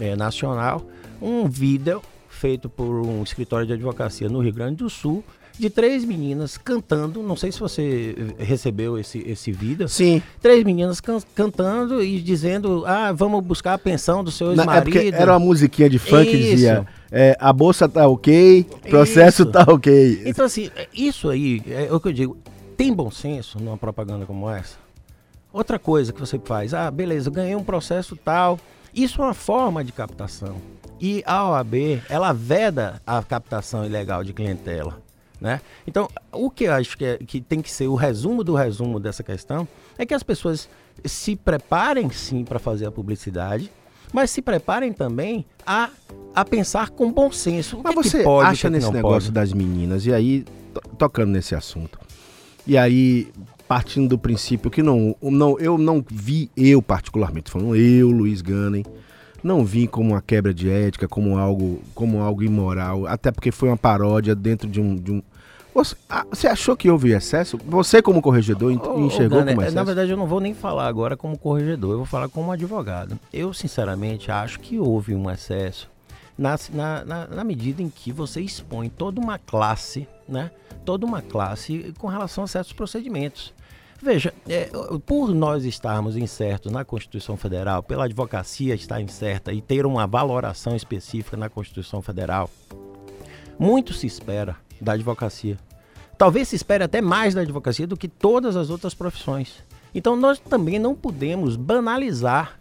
é, Nacional um vídeo feito por um escritório de advocacia no Rio Grande do Sul, de três meninas cantando. Não sei se você recebeu esse, esse vídeo. Sim. Três meninas can cantando e dizendo: Ah, vamos buscar a pensão do seu ex-marido. É era uma musiquinha de funk que dizia. É, a bolsa tá ok, processo isso. tá ok. Então, assim, isso aí é o que eu digo. Tem bom senso numa propaganda como essa? Outra coisa que você faz, ah, beleza, ganhei um processo tal. Isso é uma forma de captação. E a OAB, ela veda a captação ilegal de clientela. Né? Então, o que eu acho que, é, que tem que ser o resumo do resumo dessa questão é que as pessoas se preparem sim para fazer a publicidade, mas se preparem também a, a pensar com bom senso. O mas que você que pode, acha nesse negócio pode? das meninas, e aí, tocando nesse assunto, e aí partindo do princípio que não, não eu não vi, eu particularmente, falando eu, Luiz Ganem, não vi como uma quebra de ética, como algo, como algo imoral, até porque foi uma paródia dentro de um. De um... Você, ah, você achou que houve excesso? Você, como corregedor, enxergou ô, como excesso? Na verdade, eu não vou nem falar agora como corregedor, eu vou falar como advogado. Eu, sinceramente, acho que houve um excesso na, na, na, na medida em que você expõe toda uma classe, né? Toda uma classe com relação a certos procedimentos. Veja, é, por nós estarmos incertos na Constituição Federal, pela advocacia estar incerta e ter uma valoração específica na Constituição Federal, muito se espera da advocacia. Talvez se espere até mais da advocacia do que todas as outras profissões. Então nós também não podemos banalizar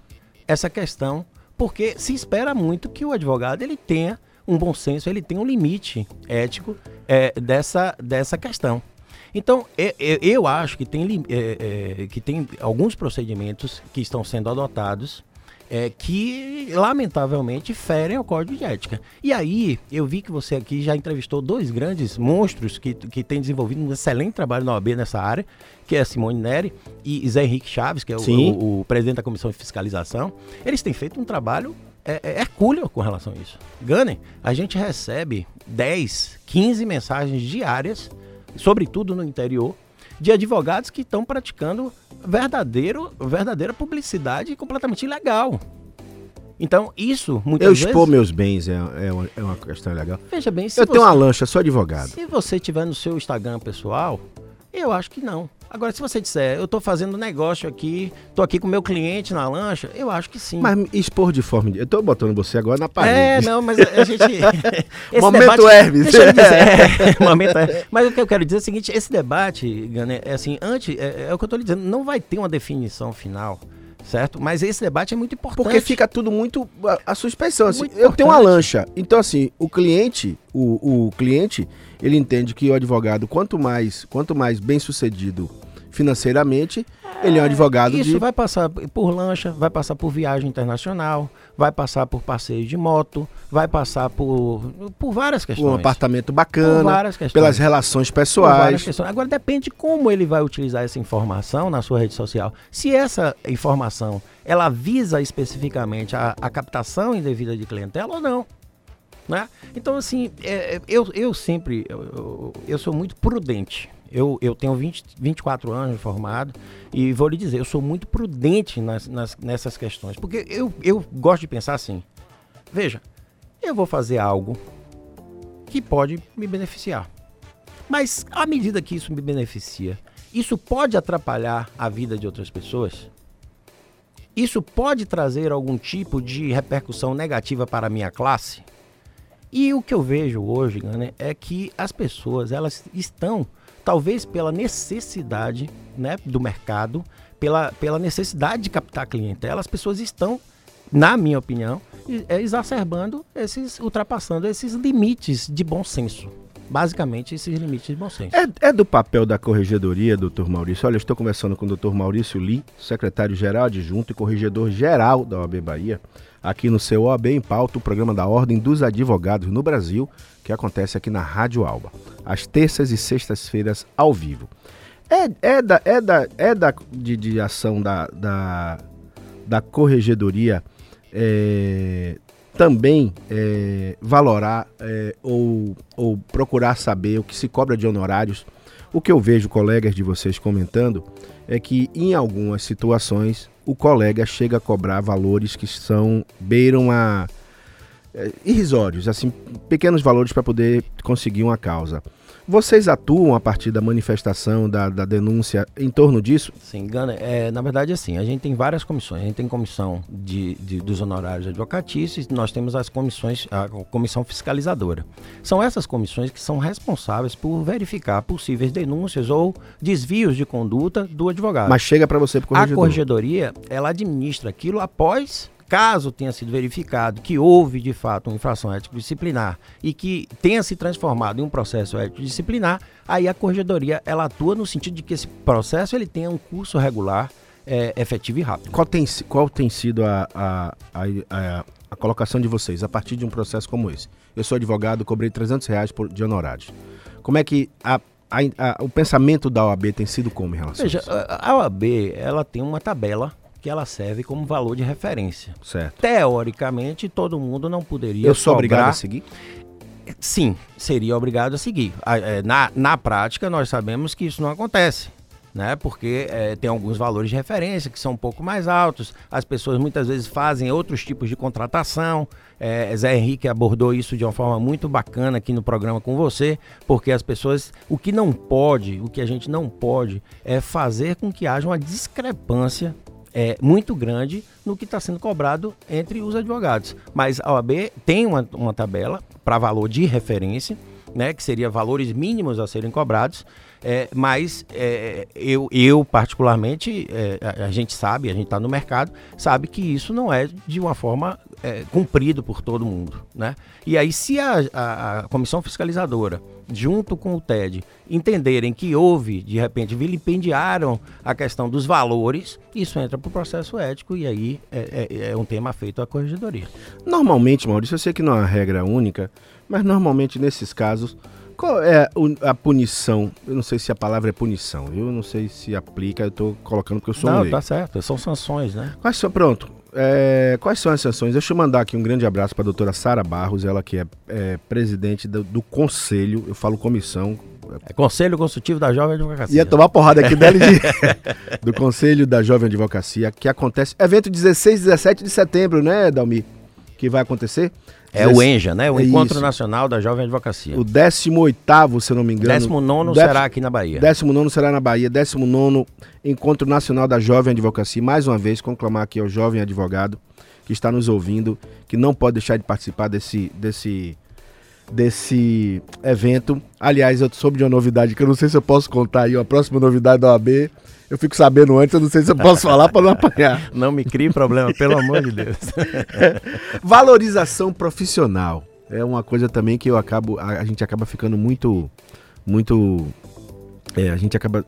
essa questão, porque se espera muito que o advogado ele tenha um bom senso, ele tenha um limite ético é, dessa, dessa questão. Então, eu, acho que tem, é, é, que tem alguns procedimentos que estão sendo adotados é, que, lamentavelmente, ferem o código de ética. E aí, eu vi que você aqui já entrevistou dois grandes monstros que, que têm desenvolvido um excelente trabalho na OAB nessa área, que é Simone Neri e Zé Henrique Chaves, que é o, o, o presidente da Comissão de Fiscalização. Eles têm feito um trabalho é, é hercúleo com relação a isso. Ganem, a gente recebe 10, 15 mensagens diárias sobretudo no interior, de advogados que estão praticando verdadeiro, verdadeira publicidade completamente ilegal. Então, isso, muitas Eu vezes... expor meus bens é, é, uma, é uma questão legal. Veja bem, se Eu você, tenho uma lancha, sou advogado. Se você tiver no seu Instagram pessoal, eu acho que não. Agora, se você disser, eu estou fazendo negócio aqui, estou aqui com meu cliente na lancha, eu acho que sim. Mas expor de forma. Eu estou botando você agora na parede. É, não, mas a gente. momento debate, Hermes. Deixa eu dizer. É, momento Hermes. Mas o que eu quero dizer é o seguinte: esse debate, Gane, é assim, antes, é, é o que eu estou dizendo, não vai ter uma definição final certo? Mas esse debate é muito importante. Porque fica tudo muito a, a suspensão. Assim, eu tenho uma lancha, então assim, o cliente, o, o cliente, ele entende que o advogado, quanto mais, quanto mais bem sucedido financeiramente, é, ele é um advogado isso de... vai passar por lancha, vai passar por viagem internacional, vai passar por passeio de moto, vai passar por, por várias questões. Um apartamento bacana, questões. pelas relações pessoais. Agora depende como ele vai utilizar essa informação na sua rede social. Se essa informação ela visa especificamente a, a captação indevida de clientela ou não. Né? Então, assim, é, é eu, eu sempre, eu, eu sou muito prudente eu, eu tenho 20, 24 anos formado e vou lhe dizer, eu sou muito prudente nas, nas, nessas questões. Porque eu, eu gosto de pensar assim: veja, eu vou fazer algo que pode me beneficiar. Mas à medida que isso me beneficia, isso pode atrapalhar a vida de outras pessoas? Isso pode trazer algum tipo de repercussão negativa para a minha classe? E o que eu vejo hoje, né, é que as pessoas elas estão talvez pela necessidade né, do mercado, pela, pela necessidade de captar clientela, as pessoas estão, na minha opinião, é, exacerbando esses, ultrapassando esses limites de bom senso. Basicamente, esses limites de bom senso. É, é do papel da corregedoria, doutor Maurício. Olha, eu estou conversando com o doutor Maurício Lee, secretário-geral adjunto e corregedor-geral da OAB Bahia aqui no seu OAB em Pauta, o programa da Ordem dos Advogados no Brasil, que acontece aqui na Rádio Alba, às terças e sextas-feiras ao vivo. É, é da, é da, é da de, de ação da, da, da corregedoria é, também é, valorar é, ou, ou procurar saber o que se cobra de honorários. O que eu vejo colegas de vocês comentando é que em algumas situações o colega chega a cobrar valores que são beiram a é, irrisórios, assim, pequenos valores para poder conseguir uma causa. Vocês atuam a partir da manifestação, da, da denúncia em torno disso? Sim, Gana, é, na verdade, assim, a gente tem várias comissões. A gente tem comissão de, de, dos honorários advocatícios e nós temos as comissões, a comissão fiscalizadora. São essas comissões que são responsáveis por verificar possíveis denúncias ou desvios de conduta do advogado. Mas chega para você por corregedor. A corregedoria, ela administra aquilo após caso tenha sido verificado que houve de fato uma infração ético-disciplinar e que tenha se transformado em um processo ético-disciplinar, aí a corregedoria ela atua no sentido de que esse processo ele tenha um curso regular, é, efetivo e rápido. Qual tem, qual tem sido a, a, a, a, colocação de vocês a partir de um processo como esse? Eu sou advogado, cobrei 300 reais por, de honorários. Como é que a, o pensamento da OAB tem sido como em relação Veja, a isso? a OAB ela tem uma tabela que ela serve como valor de referência. Certo. Teoricamente, todo mundo não poderia. Eu sou obrigado a seguir? Sim, seria obrigado a seguir. É, na, na prática, nós sabemos que isso não acontece. Né? Porque é, tem alguns valores de referência que são um pouco mais altos. As pessoas muitas vezes fazem outros tipos de contratação. É, Zé Henrique abordou isso de uma forma muito bacana aqui no programa com você, porque as pessoas, o que não pode, o que a gente não pode, é fazer com que haja uma discrepância é, muito grande no que está sendo cobrado entre os advogados. Mas a OAB tem uma, uma tabela para valor de referência, né, que seria valores mínimos a serem cobrados, é, mas é, eu, eu, particularmente, é, a, a, gente sabe, a gente está no mercado, sabe que isso não é de uma forma é, cumprido por todo mundo. Né? E aí, se a, a, a comissão fiscalizadora junto com o TED, entenderem que houve, de repente, vilipendiaram a questão dos valores, isso entra para o processo ético e aí é, é, é, um tema feito à corregedoria. Normalmente, Maurício, eu sei que não é uma regra única, mas normalmente nesses casos, qual é a punição? Eu não sei se a palavra é punição, eu não sei se aplica, eu estou colocando porque eu sou não, um tá certo, são sanções, né? Quais são, pronto, é, quais são as sanções? Deixa eu mandar aqui um grande abraço para a doutora Sara Barros, ela que é, é presidente do, do, conselho, eu falo comissão. É Conselho Consultivo da Jovem Advocacia. Ia tomar porrada aqui dela de, do Conselho da Jovem Advocacia, que acontece, evento 16 e 17 de setembro, né, Dalmi? Que vai acontecer. É o ENJA, né? O é Encontro isso. Nacional da Jovem Advocacia. O 18 se não me engano. 19 será aqui na Bahia. 19 será na Bahia. 19 Encontro Nacional da Jovem Advocacia. Mais uma vez, conclamar aqui ao jovem advogado que está nos ouvindo, que não pode deixar de participar desse, desse, desse evento. Aliás, eu soube de uma novidade que eu não sei se eu posso contar aí, a próxima novidade da OAB eu fico sabendo antes, eu não sei se eu posso falar para não apanhar. Não me crie problema, pelo amor de Deus. Valorização profissional é uma coisa também que eu acabo, a, a gente acaba ficando muito, muito, é, a gente acaba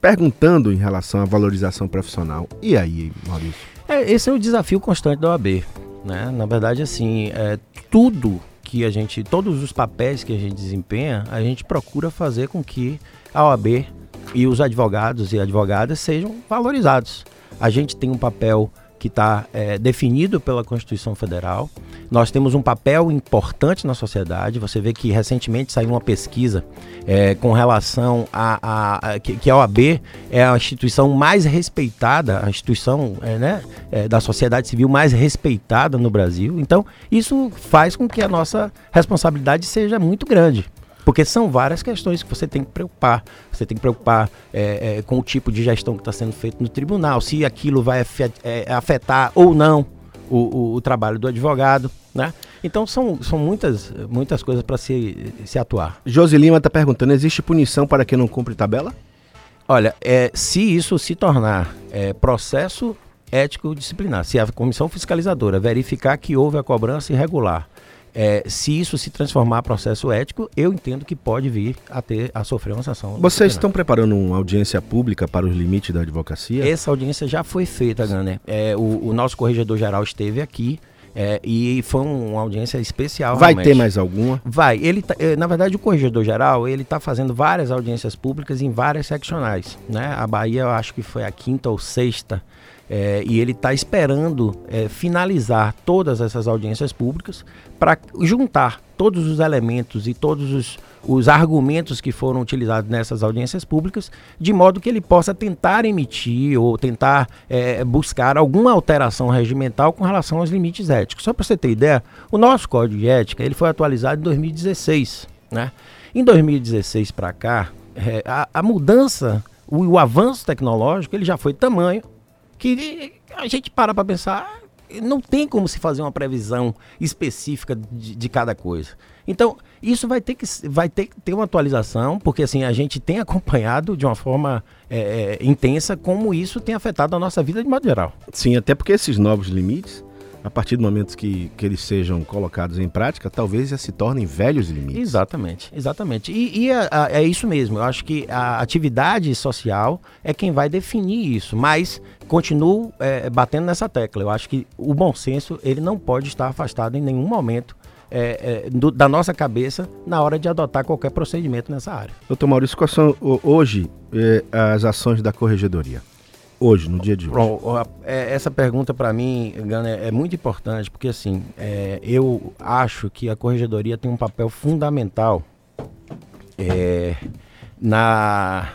perguntando em relação à valorização profissional. E aí, Maurício? É, esse é o desafio constante da OAB, né? Na verdade, assim, é, tudo que a gente, todos os papéis que a gente desempenha, a gente procura fazer com que a OAB e os advogados e advogadas sejam valorizados. A gente tem um papel que está é, definido pela Constituição Federal. Nós temos um papel importante na sociedade. Você vê que recentemente saiu uma pesquisa é, com relação a, a, a que, a OAB é a instituição mais respeitada, a instituição é, né, é, da sociedade civil mais respeitada no Brasil. Então, isso faz com que a nossa responsabilidade seja muito grande. Porque são várias questões que você tem que preocupar. Você tem que preocupar é, é, com o tipo de gestão que está sendo feito no tribunal, se aquilo vai é, afetar ou não o, o, o, trabalho do advogado, né? Então são, são muitas, muitas coisas para se, se atuar. Josi Lima está perguntando: existe punição para quem não cumpre tabela? Olha, é, se isso se tornar é, processo ético disciplinar, se a comissão fiscalizadora verificar que houve a cobrança irregular é, se isso se transformar em processo ético, eu entendo que pode vir a ter a sofrer uma sanção. Vocês estão preparando uma audiência pública para os limites da advocacia? Essa audiência já foi feita, Gané. É, o, o nosso corregedor geral esteve aqui. É, e foi uma audiência especial. Vai realmente. ter mais alguma? Vai. Ele tá, é, na verdade, o corregedor geral ele está fazendo várias audiências públicas em várias seccionais. Né? A Bahia, eu acho que foi a quinta ou sexta É, e ele está esperando é, finalizar todas essas audiências públicas para juntar todos os elementos e todos os, os argumentos que foram utilizados nessas audiências públicas, de modo que ele possa tentar emitir ou tentar é, buscar alguma alteração regimental com relação aos limites éticos. Só para você ter ideia, o nosso código de ética ele foi atualizado em 2016. Né? Em 2016 para cá, é, a, a, mudança, o, o avanço tecnológico, ele já foi tamanho que a gente para para pensar, não tem como se fazer uma previsão específica de, de, cada coisa. Então, isso vai ter, que, vai ter que ter uma atualização, porque assim, a gente tem acompanhado de uma forma é, é, intensa como isso tem afetado a nossa vida de modo geral. Sim, até porque esses novos limites a partir do momento que, que eles sejam colocados em prática, talvez já se tornem velhos limites. Exatamente, exatamente. E, e é, é, isso mesmo. Eu acho que a atividade social é quem vai definir isso. Mas continuo é, batendo nessa tecla. Eu acho que o bom senso ele não pode estar afastado em nenhum momento é, é, do, da nossa cabeça na hora de adotar qualquer procedimento nessa área. Doutor Maurício, quais são hoje é, as ações da corregedoria? Hoje, no dia de hoje? É, essa pergunta para mim, Gana, é muito importante, porque assim, é, eu acho que a corregedoria tem um papel fundamental é, na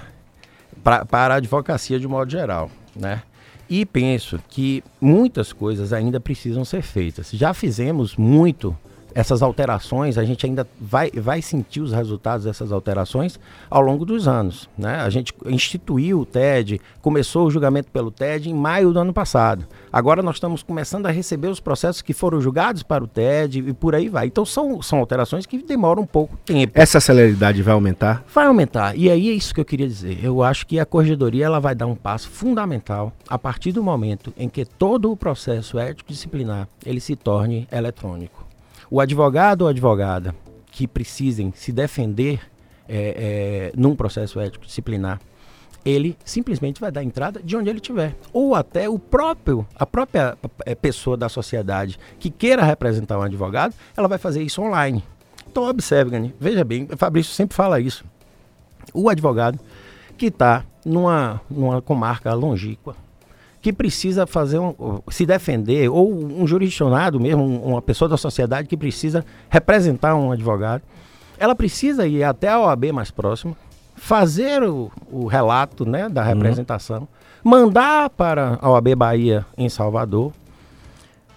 pra, para a advocacia de modo geral, né? E penso que muitas coisas ainda precisam ser feitas. Já fizemos muito essas alterações, a gente ainda vai, vai sentir os resultados dessas alterações ao longo dos anos. Né? A gente instituiu o TED, começou o julgamento pelo TED em maio do ano passado. Agora nós estamos começando a receber os processos que foram julgados para o TED e por aí vai. Então são, são alterações que demoram um pouco tempo. Essa celeridade vai aumentar? Vai aumentar. E aí é isso que eu queria dizer. Eu acho que a corregedoria ela vai dar um passo fundamental a partir do momento em que todo o processo ético disciplinar ele se torne eletrônico. O advogado ou advogada que precisem se defender é, é, num processo ético disciplinar, ele simplesmente vai dar entrada de onde ele estiver. Ou até o próprio, a própria é, pessoa da sociedade que queira representar um advogado, ela vai fazer isso online. Então observe, Gani, veja bem, o Fabrício sempre fala isso. O advogado que está numa, numa comarca longínqua, que precisa fazer um, se defender, ou um jurisdicionado mesmo, uma pessoa da sociedade que precisa representar um advogado, ela precisa ir até a OAB mais próxima, fazer o, o relato né, da uhum. representação, uhum. mandar para a OAB Bahia em Salvador,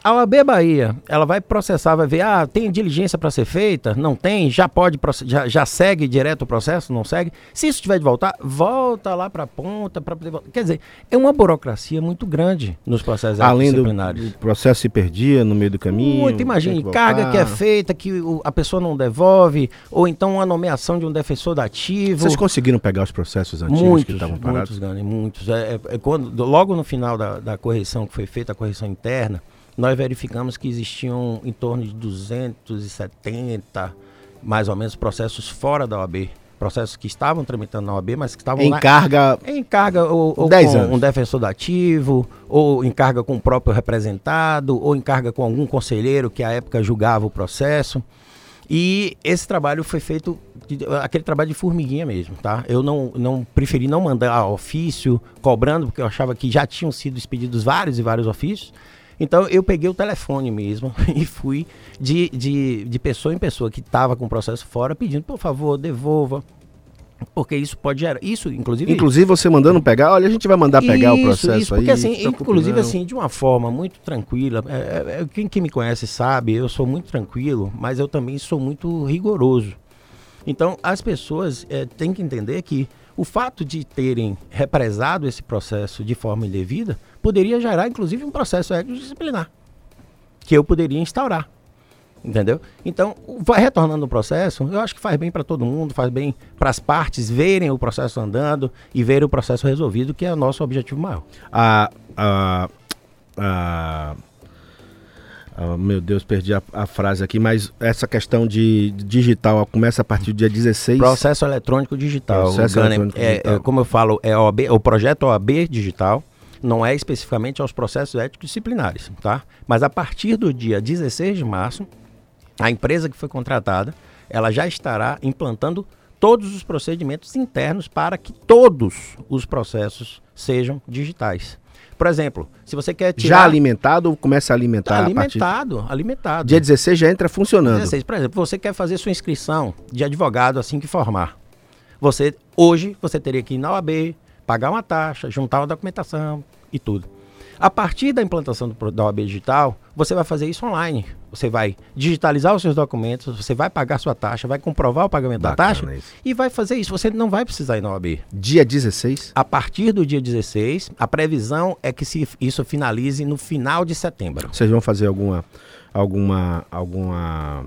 a OAB Bahia, ela vai processar, vai ver, ah, tem diligência para ser feita? Não tem? Já pode, já, já segue direto o processo? Não segue? Se isso tiver de voltar, volta lá para a ponta para poder voltar. Quer dizer, é uma burocracia muito grande nos processos Além disciplinares. Além do processo se perdia no meio do caminho. Muito, imagine, que carga que é feita, que o, a pessoa não devolve, ou então a nomeação de um defensor dativo. Vocês conseguiram pegar os processos antigos muitos, que estavam parados? Muitos, Gani, muitos. É, é, é, quando, logo no final da, da correção que foi feita, a correção interna, nós verificamos que existiam em torno de 270, mais ou menos, processos fora da OAB. Processos que estavam tramitando na OAB, mas que estavam em lá, carga. Em carga ou, ou com anos. um defensor dativo, ou em carga com o próprio representado, ou em carga com algum conselheiro que à época julgava o processo. E esse trabalho foi feito, aquele trabalho de formiguinha mesmo, tá? Eu não, não preferi não mandar ofício cobrando, porque eu achava que já tinham sido expedidos vários e vários ofícios. Então eu peguei o telefone mesmo e fui de, de, de pessoa em pessoa que estava com o processo fora pedindo, por favor, devolva. Porque isso pode gerar. Isso, inclusive. Inclusive, você mandando pegar, olha, a gente vai mandar pegar isso, o processo isso, porque, aí. Assim, inclusive, assim, de uma forma muito tranquila. É, é, é, quem, quem me conhece sabe, eu sou muito tranquilo, mas eu também sou muito rigoroso. Então, as pessoas é, têm que entender que o fato de terem represado esse processo de forma indevida poderia gerar, inclusive, um processo disciplinar que eu poderia instaurar. Entendeu? Então, vai retornando o processo, eu acho que faz bem para todo mundo, faz bem para as partes verem o processo andando e verem o processo resolvido, que é o nosso objetivo maior. A, a, a, a meu Deus, perdi a, a, frase aqui, mas essa questão de digital começa a partir do dia 16. Processo eletrônico digital. Processo eletrônico é, digital. É, como eu falo, é OAB, o projeto OAB digital não é especificamente aos processos éticos disciplinares, tá? Mas a partir do dia 16 de março, a empresa que foi contratada, ela já estará implantando todos os procedimentos internos para que todos os processos sejam digitais. Por exemplo, se você quer tirar... Já alimentado ou começa a alimentar? Alimentado, a partir... alimentado. Dia 16 já entra funcionando. 16, por exemplo, você quer fazer sua inscrição de advogado assim que formar. Você, hoje, você teria que ir na OAB, pagar uma taxa, juntar uma documentação e tudo. A partir da implantação do, da OAB Digital, você vai fazer isso online. Você vai digitalizar os seus documentos, você vai pagar sua taxa, vai comprovar o pagamento Bacana da taxa isso. e vai fazer isso. Você não vai precisar ir na OAB. Dia 16? A partir do dia 16, a previsão é que se isso finalize no final de setembro. Vocês vão fazer alguma alguma alguma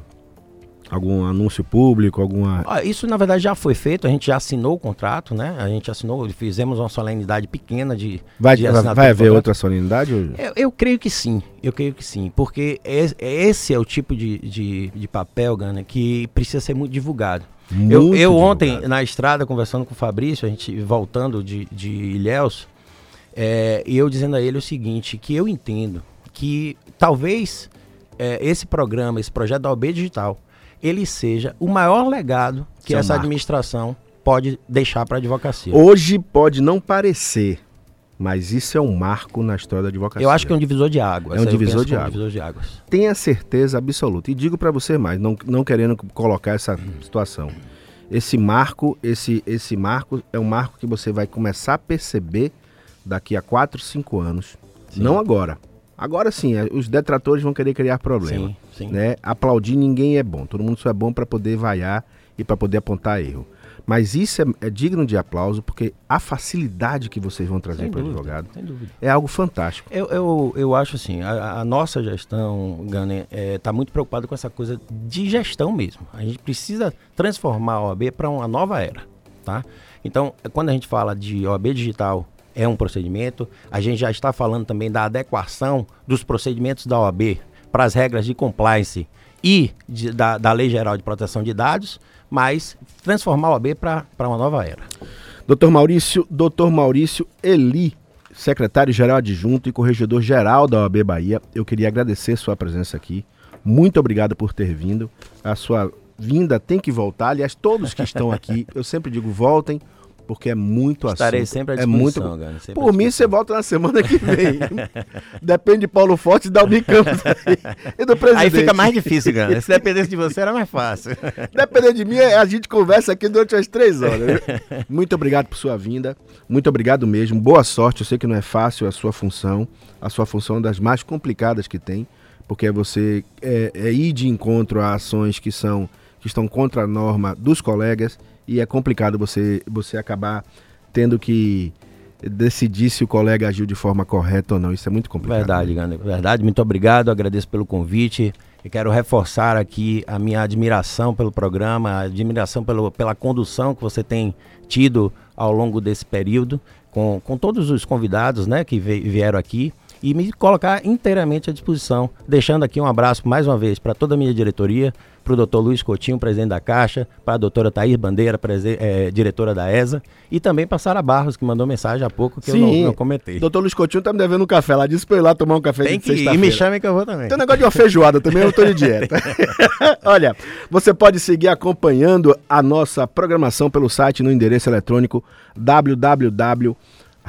Algum anúncio público, alguma. Isso na verdade já foi feito, a gente já assinou o contrato, né? A gente assinou, fizemos uma solenidade pequena de. Vai, de vai haver outra solenidade? Eu, eu, creio que sim, eu creio que sim, porque esse é o tipo de, de, de papel, Gana, que precisa ser muito divulgado. Muito eu, eu ontem, na estrada, conversando com o Fabrício, a gente voltando de, de Ilhéus, é, e eu dizendo a ele o seguinte, que eu entendo que talvez é, esse programa, esse projeto da OB Digital, ele seja o maior legado que Seu essa marco. administração pode deixar para a advocacia. Hoje pode não parecer, mas isso é um marco na história da advocacia. Eu acho que é um divisor de águas. É um divisor de, águas. um divisor de águas. Tenha certeza absoluta. E digo para você mais, não, não querendo colocar essa situação. Esse marco, esse, esse marco é um marco que você vai começar a perceber daqui a 4, 5 anos. Sim. Não agora. Agora sim, é, os detratores vão querer criar problema. Sim, sim. Né? Aplaudir ninguém é bom. Todo mundo só é bom para poder vaiar e para poder apontar erro. Mas isso é, é, digno de aplauso porque a facilidade que vocês vão trazer para o advogado é algo fantástico. Eu, eu, eu acho assim, a, a nossa gestão, Gane, está é, tá muito preocupada com essa coisa de gestão mesmo. A gente precisa transformar a OAB para uma nova era. Tá? Então, quando a gente fala de OAB digital, é um procedimento. A gente já está falando também da adequação dos procedimentos da OAB para as regras de compliance e de, da, da Lei Geral de Proteção de Dados, mas transformar a OAB para uma nova era. Doutor Maurício, doutor Maurício Eli, secretário-geral adjunto e corregedor-geral da OAB Bahia, eu queria agradecer sua presença aqui. Muito obrigado por ter vindo. A sua vinda tem que voltar. Aliás, todos que estão aqui, eu sempre digo, voltem porque é muito Estarei assunto. sempre à disposição, é muito... Gana, Por mim, você volta na semana que vem. Depende de Paulo Forte e Dalmi Campos aí, e do presidente. Aí fica mais difícil, Gana. Se dependesse de você, era mais fácil. Dependendo de mim, a gente conversa aqui durante as três horas. Muito obrigado por sua vinda. Muito obrigado mesmo. Boa sorte. Eu sei que não é fácil a sua função. A sua função é das mais complicadas que tem, porque você é, é ir de encontro a ações que são que estão contra a norma dos colegas e é complicado você, você acabar tendo que decidir se o colega agiu de forma correta ou não. Isso é muito complicado. Verdade, Gandhi. Verdade. Muito obrigado. Agradeço pelo convite. E quero reforçar aqui a minha admiração pelo programa, a admiração pelo, pela condução que você tem tido ao longo desse período, com, com todos os convidados né, que vieram aqui e me colocar inteiramente à disposição, deixando aqui um abraço mais uma vez para toda a minha diretoria, para o doutor Luiz Coutinho, presidente da Caixa, para a doutora Thaís Bandeira, é, diretora da ESA, e também para Sara Barros, que mandou mensagem há pouco que Sim, eu não, não comentei. Doutor Luiz Coutinho tá me devendo um café lá, disse para eu ir lá tomar um café Tem de que ir, e me chame que eu vou também. Tem um negócio de uma feijoada também, eu estou de dieta. Olha, você pode seguir acompanhando a nossa programação pelo site no endereço eletrônico www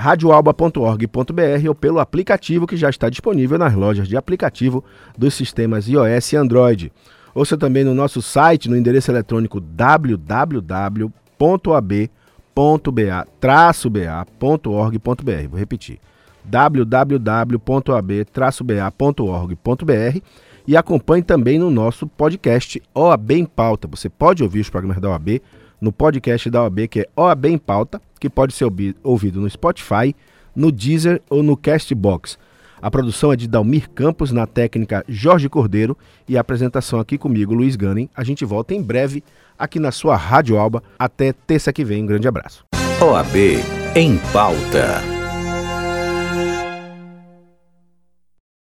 radioalba.org.br ou pelo aplicativo que já está disponível nas lojas de aplicativo dos sistemas iOS e Android. Ouça também no nosso site no endereço eletrônico www.ab.ba-ba.org.br. Vou repetir: www.ab-ba.org.br e acompanhe também no nosso podcast OAB em Pauta. Você pode ouvir os programas da OAB no podcast da OAB, que é OAB em Pauta, que pode ser ouvido no Spotify, no Deezer ou no Castbox. A produção é de Dalmir Campos, na técnica Jorge Cordeiro e a apresentação aqui comigo, Luiz Gunning. A gente volta em breve aqui na sua Rádio Alba. Até terça que vem. Um grande abraço. OAB em Pauta.